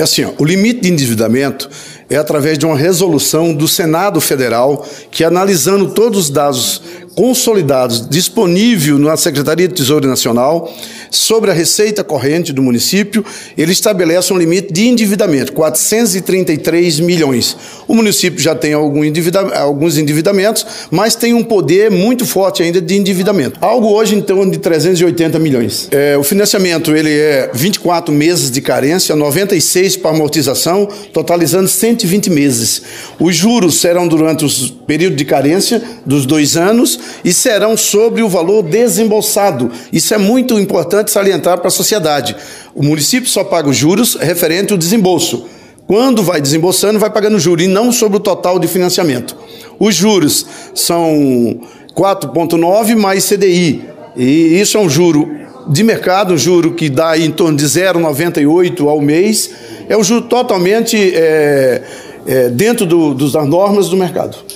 É assim, ó, o limite de endividamento é através de uma resolução do Senado Federal que, analisando todos os dados consolidados disponível na Secretaria de Tesouro Nacional sobre a receita corrente do município, ele estabelece um limite de endividamento, 433 milhões. O município já tem alguns endividamentos, mas tem um poder muito forte ainda de endividamento. Algo hoje em torno de 380 milhões. É, o financiamento ele é 24 meses de carência, 96 para amortização, totalizando 120 meses. Os juros serão durante o período de carência dos dois anos e serão sobre o valor desembolsado. Isso é muito importante salientar para a sociedade. O município só paga os juros referente ao desembolso. Quando vai desembolsando, vai pagando juros e não sobre o total de financiamento. Os juros são 4,9 mais CDI. E isso é um juro de mercado, um juro que dá em torno de 0,98 ao mês. É um juro totalmente é, é, dentro do, das normas do mercado.